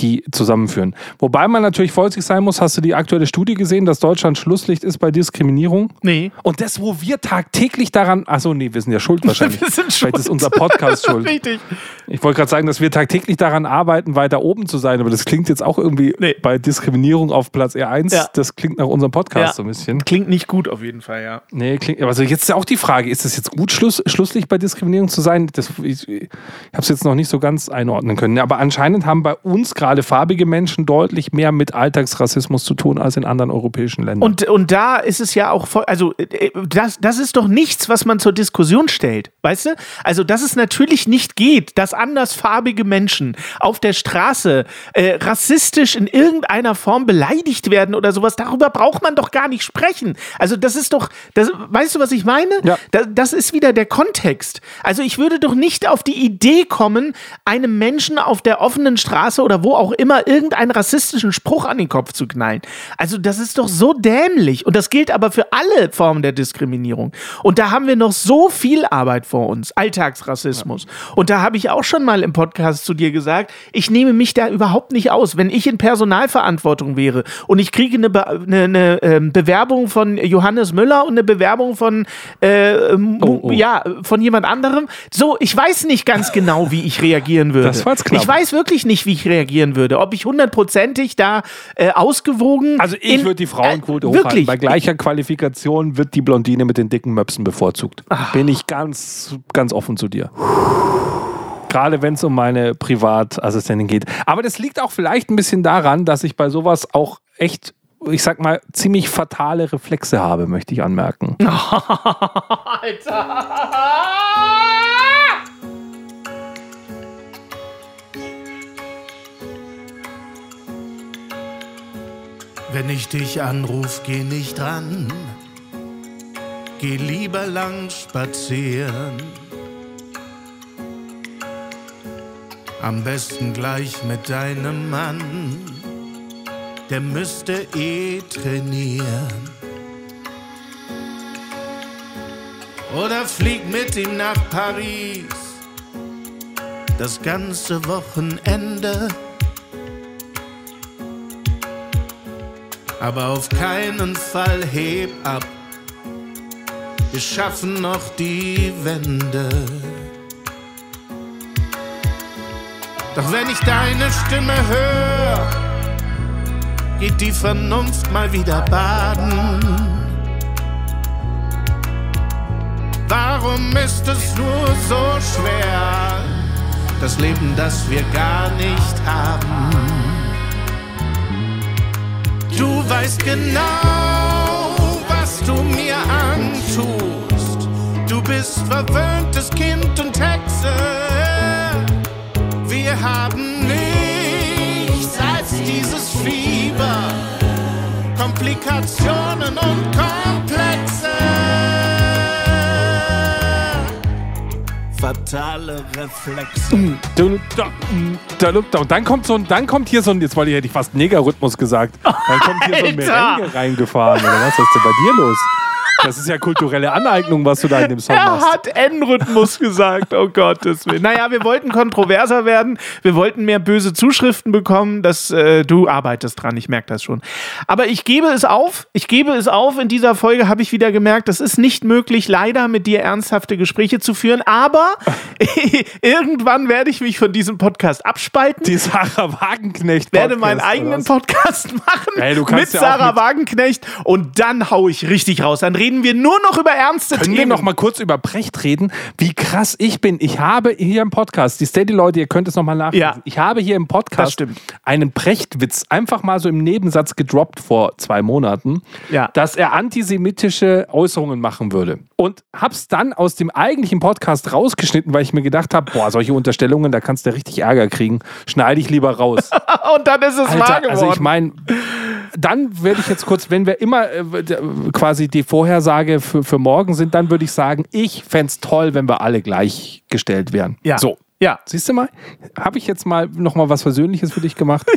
Speaker 3: die zusammenführen. Wobei man natürlich vorsichtig sein muss, hast du die aktuelle Studie gesehen, dass Deutschland Schlusslicht ist bei Diskriminierung?
Speaker 2: Nee.
Speaker 3: Und das, wo wir tagtäglich daran, achso, nee, wir sind ja schuld wahrscheinlich.
Speaker 2: Wir sind
Speaker 3: Vielleicht
Speaker 2: schuld.
Speaker 3: ist unser Podcast schuld.
Speaker 2: Richtig.
Speaker 3: Ich wollte gerade sagen, dass wir tagtäglich daran arbeiten, weiter oben zu sein, aber das klingt jetzt auch irgendwie
Speaker 2: Nee.
Speaker 3: bei Diskriminierung auf Platz R1,
Speaker 2: Ja.
Speaker 3: das klingt nach unserem Podcast
Speaker 2: Ja.
Speaker 3: so ein bisschen.
Speaker 2: Klingt nicht gut auf jeden Fall, ja.
Speaker 3: Nee, klingt, also jetzt ist ja auch die Frage, ist es jetzt gut, Schluss, Schlusslicht bei Diskriminierung zu sein? Das, ich ich habe es jetzt noch nicht so ganz einordnen können. Aber anscheinend haben bei uns gerade farbige Menschen deutlich mehr mit Alltagsrassismus zu tun als in anderen europäischen Ländern.
Speaker 2: Und, und da ist es ja auch, voll, also äh, das, das ist doch nichts, was man zur Diskussion stellt, weißt du? Also, dass es natürlich nicht geht, dass andersfarbige Menschen auf der Straße äh, rassistisch in irgendeiner Form beleidigt werden oder sowas, darüber braucht man doch gar nicht sprechen. Also, das ist doch, das, weißt du, was ich meine?
Speaker 3: Ja.
Speaker 2: Das, das ist wieder der Kontext. Also, ich würde doch nicht auf die Idee kommen, einem Menschen auf der offenen Straße oder wo auch immer irgendeinen rassistischen Spruch an den Kopf zu knallen. Also, das ist doch so dämlich. Und das gilt aber für alle Formen der Diskriminierung. Und da haben wir noch so viel Arbeit vor uns. Alltagsrassismus. Und da habe ich auch schon mal im Podcast zu dir gesagt, ich nehme mich da überhaupt nicht aus. Wenn ich in Personalverantwortung wäre und ich kriege eine, Be eine, eine ähm, Bewerbung von Johannes Müller und eine Bewerbung von, äh, Mu-
Speaker 3: Oh, oh.
Speaker 2: ja, von jemand anderem. So, ich weiß nicht ganz genau, wie ich reagieren würde.
Speaker 3: Das war jetzt knapp.
Speaker 2: Ich weiß wirklich nicht, wie ich reagieren würde. Ob ich hundertprozentig da äh, ausgewogen.
Speaker 3: Also ich würde die Frauenquote
Speaker 2: äh,
Speaker 3: hochhalten.
Speaker 2: Wirklich.
Speaker 3: Bei gleicher Qualifikation wird die Blondine mit den dicken Möpsen bevorzugt. Bin ich ganz, ganz offen zu dir. Gerade wenn es um meine Privatassistentin geht. Aber das liegt auch vielleicht ein bisschen daran, dass ich bei sowas auch echt, ich sag mal, ziemlich fatale Reflexe habe, möchte ich anmerken.
Speaker 10: Wenn ich dich anruf, geh nicht ran. Geh lieber lang spazieren. Am besten gleich mit deinem Mann. Der müsste eh trainieren. Oder flieg mit ihm nach Paris. Das ganze Wochenende. aber auf keinen Fall heb ab. Wir schaffen noch die Wende. Doch wenn ich deine Stimme höre, geht die Vernunft mal wieder baden. Warum ist es nur so schwer, das Leben, das wir gar nicht haben? Du weißt genau, was du mir antust. Du bist verwöhntes Kind und Hexe. Wir haben dieses Fieber, Komplikationen und Komplexe. Fatale Reflexe.
Speaker 3: Da- da- Und dann kommt so ein, dann kommt hier so ein, jetzt wollte ich, hätte ich fast Negerrhythmus gesagt. Dann kommt hier so ein! Merengue reingefahren. Oder? Was ist denn bei dir los? Das ist ja kulturelle Aneignung, was du da in dem Song
Speaker 2: Er
Speaker 3: machst.
Speaker 2: hat N-Rhythmus gesagt, oh Gottes Willen. Naja, wir wollten kontroverser werden, wir wollten mehr böse Zuschriften bekommen, dass äh, du arbeitest dran, ich merke das schon. Aber ich gebe es auf, ich gebe es auf, in dieser Folge habe ich wieder gemerkt, es ist nicht möglich, leider mit dir ernsthafte Gespräche zu führen, aber irgendwann werde ich mich von diesem Podcast abspalten.
Speaker 3: Die Sarah Wagenknecht.
Speaker 2: werde meinen
Speaker 3: Podcast,
Speaker 2: eigenen? Podcast machen
Speaker 3: Ey, du
Speaker 2: mit
Speaker 3: ja
Speaker 2: Sarah
Speaker 3: mit-
Speaker 2: Wagenknecht und dann hau ich richtig raus. Dann reden wir nur noch über ernste
Speaker 3: Können wir
Speaker 2: Themen.
Speaker 3: noch mal kurz über Precht reden? Wie krass ich bin. Ich habe hier im Podcast, die Steady-Leute, ihr könnt es noch mal nachlesen.
Speaker 2: Ja.
Speaker 3: Ich habe hier im Podcast einen Prechtwitz einfach mal so im Nebensatz gedroppt vor zwei Monaten,
Speaker 2: Ja.
Speaker 3: dass er antisemitische Äußerungen machen würde. Und hab's dann aus dem eigentlichen Podcast rausgeschnitten, weil ich mir gedacht habe, boah, solche Unterstellungen, da kannst du richtig Ärger kriegen. Schneide ich lieber raus.
Speaker 2: und dann ist es wahr
Speaker 3: Alter,
Speaker 2: geworden.
Speaker 3: also ich meine, dann werde ich jetzt kurz, wenn wir immer äh, quasi die Vorhersage für, für morgen sind, dann würde ich sagen, ich fände es toll, wenn wir alle gleichgestellt wären.
Speaker 2: Ja.
Speaker 3: So.
Speaker 2: Ja.
Speaker 3: Siehst du mal, habe ich jetzt mal noch mal was Versöhnliches für dich gemacht?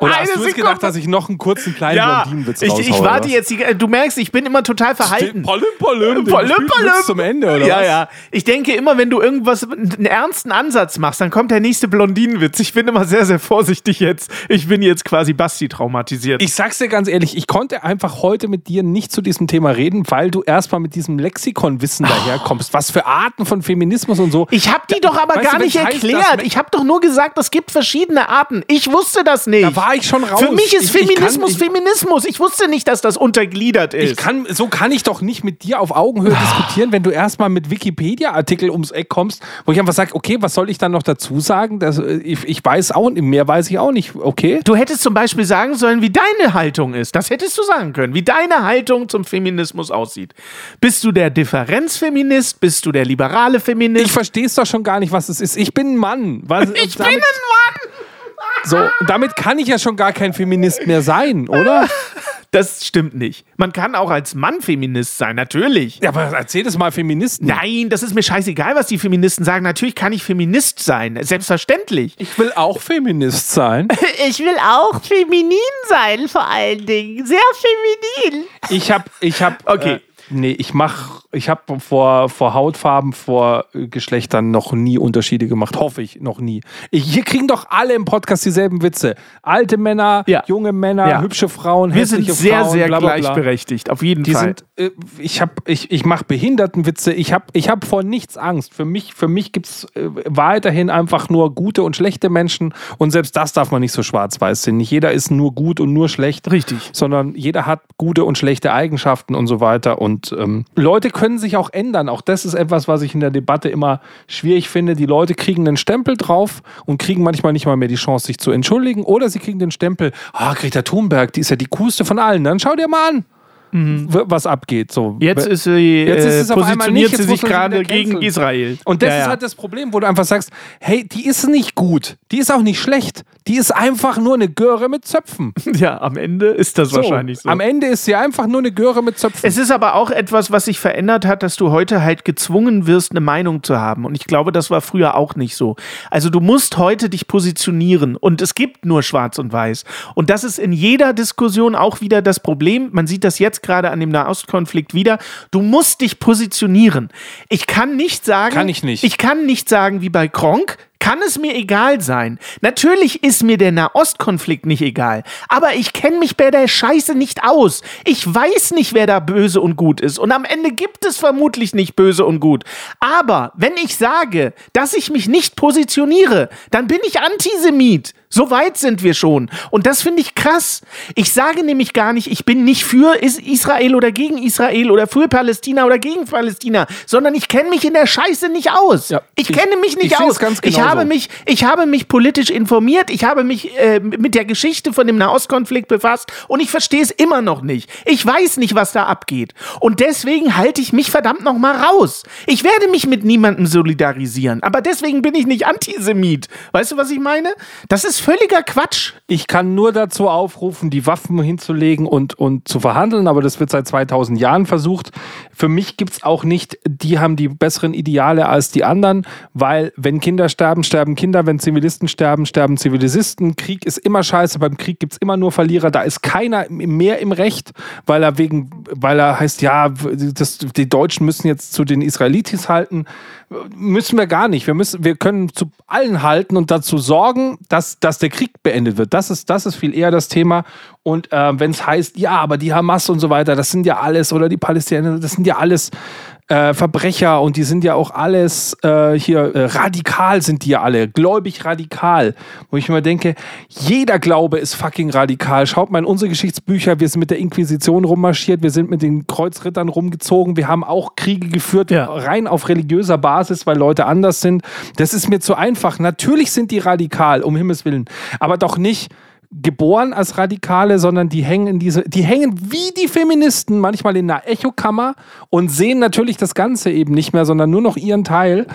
Speaker 3: Oder
Speaker 2: eine
Speaker 3: hast du jetzt
Speaker 2: Sekunde.
Speaker 3: gedacht, dass ich noch einen kurzen kleinen
Speaker 2: ja,
Speaker 3: Blondinenwitz
Speaker 2: ich, ich warte jetzt, die, du merkst, ich bin immer total verhalten.
Speaker 3: Spielst du
Speaker 2: palim.
Speaker 3: bis zum Ende, oder
Speaker 2: ja,
Speaker 3: was?
Speaker 2: ja. Ich denke immer, wenn du irgendwas, einen ernsten Ansatz machst, dann kommt der nächste Blondinenwitz. Ich bin immer sehr, sehr vorsichtig jetzt. Ich bin jetzt quasi Basti traumatisiert.
Speaker 3: Ich sag's dir ganz ehrlich, ich konnte einfach heute mit dir nicht zu diesem Thema reden, weil du erstmal mit diesem Lexikonwissen daherkommst. Was für Arten von Feminismus und so.
Speaker 2: Ich habe die doch aber
Speaker 3: Weißt du,
Speaker 2: gar
Speaker 3: wenn's
Speaker 2: nicht
Speaker 3: heißt,
Speaker 2: erklärt.
Speaker 3: dass-
Speaker 2: ich habe doch nur gesagt, es gibt verschiedene Arten. Ich wusste das nicht.
Speaker 3: Da war ich schon raus.
Speaker 2: Für mich ist
Speaker 3: Ich- ich
Speaker 2: Feminismus
Speaker 3: kann- ich-
Speaker 2: Feminismus. Ich wusste nicht, dass das untergliedert ist.
Speaker 3: Kann, so kann ich doch nicht mit dir auf Augenhöhe diskutieren, wenn du erstmal mit Wikipedia-Artikel ums Eck kommst, wo ich einfach sage, okay, was soll ich dann noch dazu sagen? Das, äh, ich, ich weiß auch, mehr weiß ich auch nicht, okay?
Speaker 2: Du hättest zum Beispiel sagen sollen, wie deine Haltung ist. Das hättest du sagen können, wie deine Haltung zum Feminismus aussieht. Bist du der Differenzfeminist? Bist du der liberale Feminist?
Speaker 3: Ich verstehe es doch schon gar nicht, was es ist. Ich bin ein Mann. Was,
Speaker 2: Ich bin
Speaker 3: damit,
Speaker 2: ein Mann!
Speaker 3: So, und damit kann ich ja schon gar kein Feminist mehr sein, oder?
Speaker 2: Das stimmt nicht. Man kann auch als Mann Feminist sein, natürlich.
Speaker 3: Ja, aber erzähl das mal Feministen.
Speaker 2: Nein, das ist mir scheißegal, was die Feministen sagen. Natürlich kann ich Feminist sein. Selbstverständlich.
Speaker 3: Ich will auch Feminist sein.
Speaker 2: Ich will auch feminin sein, vor allen Dingen. Sehr feminin.
Speaker 3: Ich hab, ich hab,
Speaker 2: Okay.
Speaker 3: Äh, Nee, ich mach, ich habe vor, vor Hautfarben, vor äh, Geschlechtern noch nie Unterschiede gemacht. Hoffe ich, noch nie. Ich, hier kriegen doch alle im Podcast dieselben Witze. Alte Männer,
Speaker 2: Ja.
Speaker 3: junge Männer,
Speaker 2: Ja.
Speaker 3: hübsche Frauen,
Speaker 2: Wir sind
Speaker 3: hässliche
Speaker 2: sehr,
Speaker 3: Frauen,
Speaker 2: sehr
Speaker 3: bla, bla, bla.
Speaker 2: gleichberechtigt, auf jeden
Speaker 3: Die
Speaker 2: Fall.
Speaker 3: sind, äh, ich hab, ich, ich mache Behindertenwitze, ich habe ich hab vor nichts Angst. Für mich, für mich gibt es äh, weiterhin einfach nur gute und schlechte Menschen und selbst das darf man nicht so schwarz-weiß sehen. Nicht jeder ist nur gut und nur schlecht.
Speaker 2: Richtig.
Speaker 3: Sondern jeder hat gute und schlechte Eigenschaften und so weiter. Und ähm, Leute können sich auch ändern. Auch das ist etwas, was ich in der Debatte immer schwierig finde. Die Leute kriegen einen Stempel drauf und kriegen manchmal nicht mal mehr die Chance, sich zu entschuldigen. Oder sie kriegen den Stempel, ah, Greta Thunberg, die ist ja die coolste von allen. Dann schau dir mal an w- was abgeht. So.
Speaker 2: Mhm. Jetzt ist sie,
Speaker 3: Jetzt ist
Speaker 2: äh,
Speaker 3: es einmal
Speaker 2: positioniert
Speaker 3: nicht,
Speaker 2: sie sich gerade gegen. Israel.
Speaker 3: Und das
Speaker 2: Ja,
Speaker 3: ist
Speaker 2: ja.
Speaker 3: halt das Problem, wo du einfach sagst, hey, die ist nicht gut, die ist auch nicht schlecht, die ist einfach nur eine Göre mit Zöpfen.
Speaker 2: Ja, am Ende ist das wahrscheinlich so.
Speaker 3: Am Ende ist sie einfach nur eine Göre mit Zöpfen.
Speaker 2: Es ist aber auch etwas, was sich verändert hat, dass du heute halt gezwungen wirst, eine Meinung zu haben. Und ich glaube, das war früher auch nicht so. Also du musst heute dich positionieren und es gibt nur Schwarz und Weiß. Und das ist in jeder Diskussion auch wieder das Problem. Man sieht das jetzt gerade an dem Nahostkonflikt wieder. Du musst dich positionieren. Ich kann nicht sagen.
Speaker 3: Kann ich nicht.
Speaker 2: Ich kann nicht sagen wie bei Kronk. Kann es mir egal sein? Natürlich ist mir der Nahostkonflikt nicht egal, aber ich kenne mich bei der Scheiße nicht aus. Ich weiß nicht, wer da böse und gut ist und am Ende gibt es vermutlich nicht böse und gut. Aber wenn ich sage, dass ich mich nicht positioniere, dann bin ich Antisemit. So weit sind wir schon. Und das finde ich krass. Ich sage nämlich gar nicht, ich bin nicht für Is- Israel oder gegen Israel oder für Palästina oder gegen Palästina, sondern ich kenne mich in der Scheiße nicht aus.
Speaker 3: Ja,
Speaker 2: ich,
Speaker 3: ich-
Speaker 2: kenne mich nicht
Speaker 3: ich
Speaker 2: aus.
Speaker 3: ganz
Speaker 2: ich
Speaker 3: genauso.
Speaker 2: habe mich, ich habe mich politisch informiert, ich habe mich äh, mit der Geschichte von dem Nahostkonflikt befasst und ich verstehe es immer noch nicht. Ich weiß nicht, was da abgeht. Und deswegen halte ich mich verdammt noch mal raus. Ich werde mich mit niemandem solidarisieren, aber deswegen bin ich nicht Antisemit. Weißt du, was ich meine? Das ist völliger Quatsch.
Speaker 3: Ich kann nur dazu aufrufen, die Waffen hinzulegen und, und zu verhandeln, aber das wird seit 2000 Jahren versucht. Für mich gibt es auch nicht, die haben die besseren Ideale als die anderen, weil wenn Kinder sterben, sterben Kinder, wenn Zivilisten sterben, sterben Zivilisten. Krieg ist immer scheiße, beim Krieg gibt es immer nur Verlierer, da ist keiner mehr im Recht, weil er wegen, weil er heißt, ja, das, die Deutschen müssen jetzt zu den Israelitis halten. Müssen wir gar nicht. Wir, müssen, wir können zu allen halten und dazu sorgen, dass, dass der Krieg beendet wird. Das ist, das ist viel eher das Thema. Und äh, wenn es heißt, ja, aber die Hamas und so weiter, das sind ja alles, oder die Palästinenser, das sind ja alles äh, Verbrecher und die sind ja auch alles äh, hier äh, radikal sind die ja alle, gläubig radikal. Wo ich immer denke, jeder Glaube ist fucking radikal. Schaut mal in unsere Geschichtsbücher, wir sind mit der Inquisition rummarschiert, wir sind mit den Kreuzrittern rumgezogen, wir haben auch Kriege geführt,
Speaker 2: Ja.
Speaker 3: rein auf religiöser Basis, weil Leute anders sind. Das ist mir zu einfach. Natürlich sind die radikal, um Himmels Willen, aber doch nicht geboren als Radikale, sondern die hängen in diese, die hängen wie die Feministen manchmal in einer Echokammer und sehen natürlich das Ganze eben nicht mehr, sondern nur noch ihren Teil.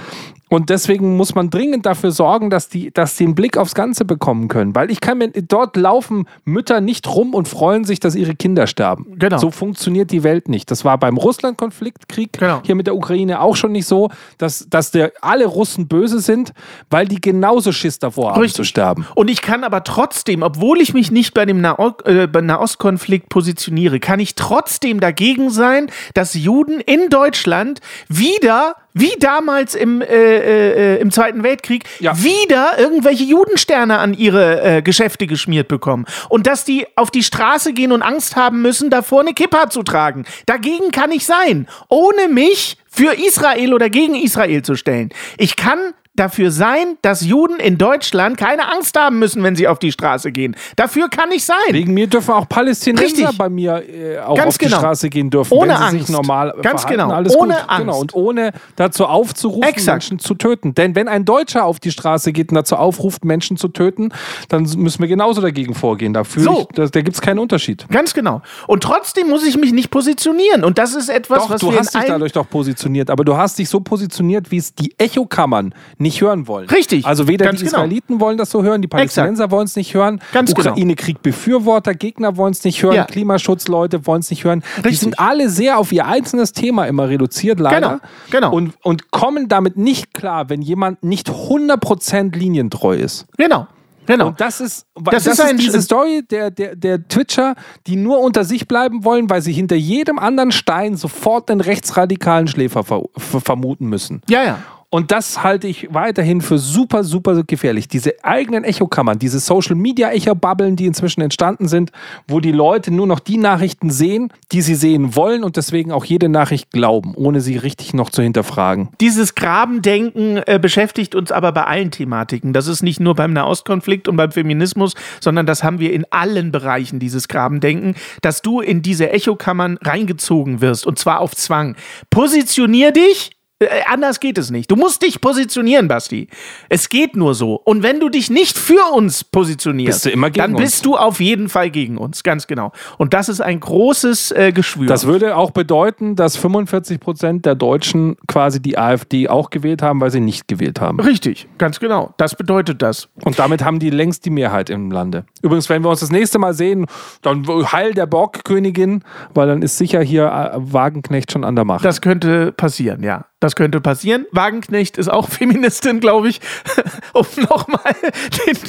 Speaker 3: Und deswegen muss man dringend dafür sorgen, dass die, dass die einen Blick aufs Ganze bekommen können. Weil ich kann mir, dort laufen Mütter nicht rum und freuen sich, dass ihre Kinder sterben.
Speaker 2: Genau.
Speaker 3: So funktioniert die Welt nicht. Das war beim Russland-Konfliktkrieg
Speaker 2: Genau.
Speaker 3: hier mit der Ukraine auch schon nicht so, dass, dass der, alle Russen böse sind, weil die genauso Schiss davor haben
Speaker 2: Richtig.
Speaker 3: zu sterben.
Speaker 2: Und ich kann aber trotzdem, obwohl ich mich nicht bei dem Naho äh, Nahostkonflikt positioniere, kann ich trotzdem dagegen sein, dass Juden in Deutschland wieder, wie damals im, äh, äh, im Zweiten Weltkrieg,
Speaker 3: Ja.
Speaker 2: wieder irgendwelche Judensterne an ihre äh, Geschäfte geschmiert bekommen. Und dass die auf die Straße gehen und Angst haben müssen, davor eine Kippa zu tragen. Dagegen kann ich sein, ohne mich für Israel oder gegen Israel zu stellen. Ich kann dafür sein, dass Juden in Deutschland keine Angst haben müssen, wenn sie auf die Straße gehen. Dafür kann ich sein.
Speaker 3: Wegen mir dürfen auch Palästinenser
Speaker 2: Richtig.
Speaker 3: bei mir äh, auch
Speaker 2: Ganz
Speaker 3: auf die
Speaker 2: genau.
Speaker 3: Straße gehen dürfen,
Speaker 2: Ohne
Speaker 3: wenn sie
Speaker 2: Angst.
Speaker 3: sich normal
Speaker 2: Ganz
Speaker 3: verhalten.
Speaker 2: genau.
Speaker 3: Alles
Speaker 2: Ohne
Speaker 3: gut.
Speaker 2: Angst.
Speaker 3: Genau. Und ohne dazu aufzurufen,
Speaker 2: Exakt.
Speaker 3: Menschen zu töten. Denn wenn ein Deutscher auf die Straße geht und dazu aufruft, Menschen zu töten, dann müssen wir genauso dagegen vorgehen. Da, fühle
Speaker 2: So.
Speaker 3: ich, da, da gibt es keinen Unterschied.
Speaker 2: Ganz genau. Und trotzdem muss ich mich nicht positionieren. Und das ist etwas,
Speaker 3: Doch,
Speaker 2: was
Speaker 3: du
Speaker 2: wir
Speaker 3: hast dich dadurch doch positioniert, aber du hast dich so positioniert, wie es die Echokammern nicht hören wollen.
Speaker 2: Richtig.
Speaker 3: Also weder
Speaker 2: Ganz
Speaker 3: die
Speaker 2: genau.
Speaker 3: Israeliten wollen das so hören, die Palästinenser wollen es nicht hören,
Speaker 2: Ganz genau.
Speaker 3: Ukraine-Krieg-Befürworter, Gegner wollen es nicht hören,
Speaker 2: Ja.
Speaker 3: Klimaschutzleute wollen es nicht hören. Die
Speaker 2: Richtig.
Speaker 3: sind alle sehr auf ihr einzelnes Thema immer reduziert, leider.
Speaker 2: Genau, genau.
Speaker 3: Und, und kommen damit nicht klar, wenn jemand nicht 100% linientreu ist.
Speaker 2: Genau. Genau.
Speaker 3: Und das ist,
Speaker 2: Das
Speaker 3: das
Speaker 2: ist
Speaker 3: ist, diese Story der, der, der Twitcher, die nur unter sich bleiben wollen, weil sie hinter jedem anderen Stein sofort den rechtsradikalen Schläfer ver vermuten müssen.
Speaker 2: Ja, ja.
Speaker 3: Und das halte ich weiterhin für super, super gefährlich. Diese eigenen Echokammern, diese Social Media Echo-Bubbeln, die inzwischen entstanden sind, wo die Leute nur noch die Nachrichten sehen, die sie sehen wollen und deswegen auch jede Nachricht glauben, ohne sie richtig noch zu hinterfragen.
Speaker 2: Dieses Grabendenken äh, beschäftigt uns aber bei allen Thematiken. Das ist nicht nur beim Nahostkonflikt und beim Feminismus, sondern das haben wir in allen Bereichen, dieses Grabendenken, dass du in diese Echokammern reingezogen wirst und zwar auf Zwang. Positionier dich. Äh, anders geht es nicht. Du musst dich positionieren, Basti. Es geht nur so. Und wenn du dich nicht für uns positionierst,
Speaker 3: Bist
Speaker 2: dann
Speaker 3: uns.
Speaker 2: bist du auf jeden Fall gegen uns. Ganz genau. Und das ist ein großes äh, Geschwür.
Speaker 3: Das würde auch bedeuten, dass 45 Prozent der Deutschen quasi die AfD auch gewählt haben, weil sie nicht gewählt haben.
Speaker 2: Richtig, ganz genau. Das bedeutet das.
Speaker 3: Und damit haben die längst die Mehrheit im Lande. Übrigens, wenn wir uns das nächste Mal sehen, dann Heil der Borgkönigin, weil dann ist sicher hier äh, Wagenknecht schon an der Macht.
Speaker 2: Das könnte passieren, ja. Das könnte passieren. Wagenknecht ist auch Feministin, glaube ich. um nochmal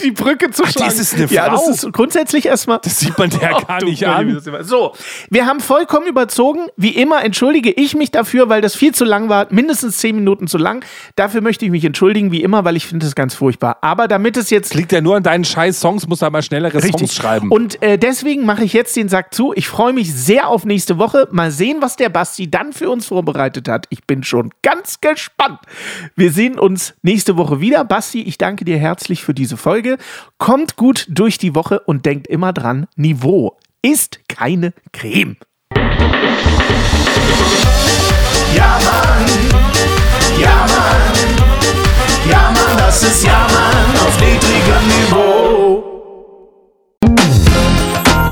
Speaker 2: die Brücke zu
Speaker 3: Ach, die
Speaker 2: schlagen.
Speaker 3: ist eine
Speaker 2: Ja, das
Speaker 3: Frau?
Speaker 2: ist grundsätzlich erstmal.
Speaker 3: das sieht man der
Speaker 2: Ach,
Speaker 3: gar
Speaker 2: du
Speaker 3: nicht an.
Speaker 2: So, wir haben vollkommen überzogen. Wie immer entschuldige ich mich dafür, weil das viel zu lang war. Mindestens zehn Minuten zu lang. Dafür möchte ich mich entschuldigen, wie immer, weil ich finde es ganz furchtbar. Aber damit es jetzt
Speaker 3: Liegt ja nur an deinen scheiß Songs, musst du aber schnellere Songs schreiben.
Speaker 2: und äh, deswegen mache ich jetzt den Sack zu. Ich freue mich sehr auf nächste Woche. Mal sehen, was der Basti dann für uns vorbereitet hat. Ich bin schon ganz gespannt. Wir sehen uns nächste Woche wieder. Basti, ich danke dir herzlich für diese Folge. Kommt gut durch die Woche und denkt immer dran, Niveau ist keine Creme.
Speaker 10: Ja, Mann. Ja, Mann. Ja, Mann, das ist Ja, Mann auf niedrigem Niveau.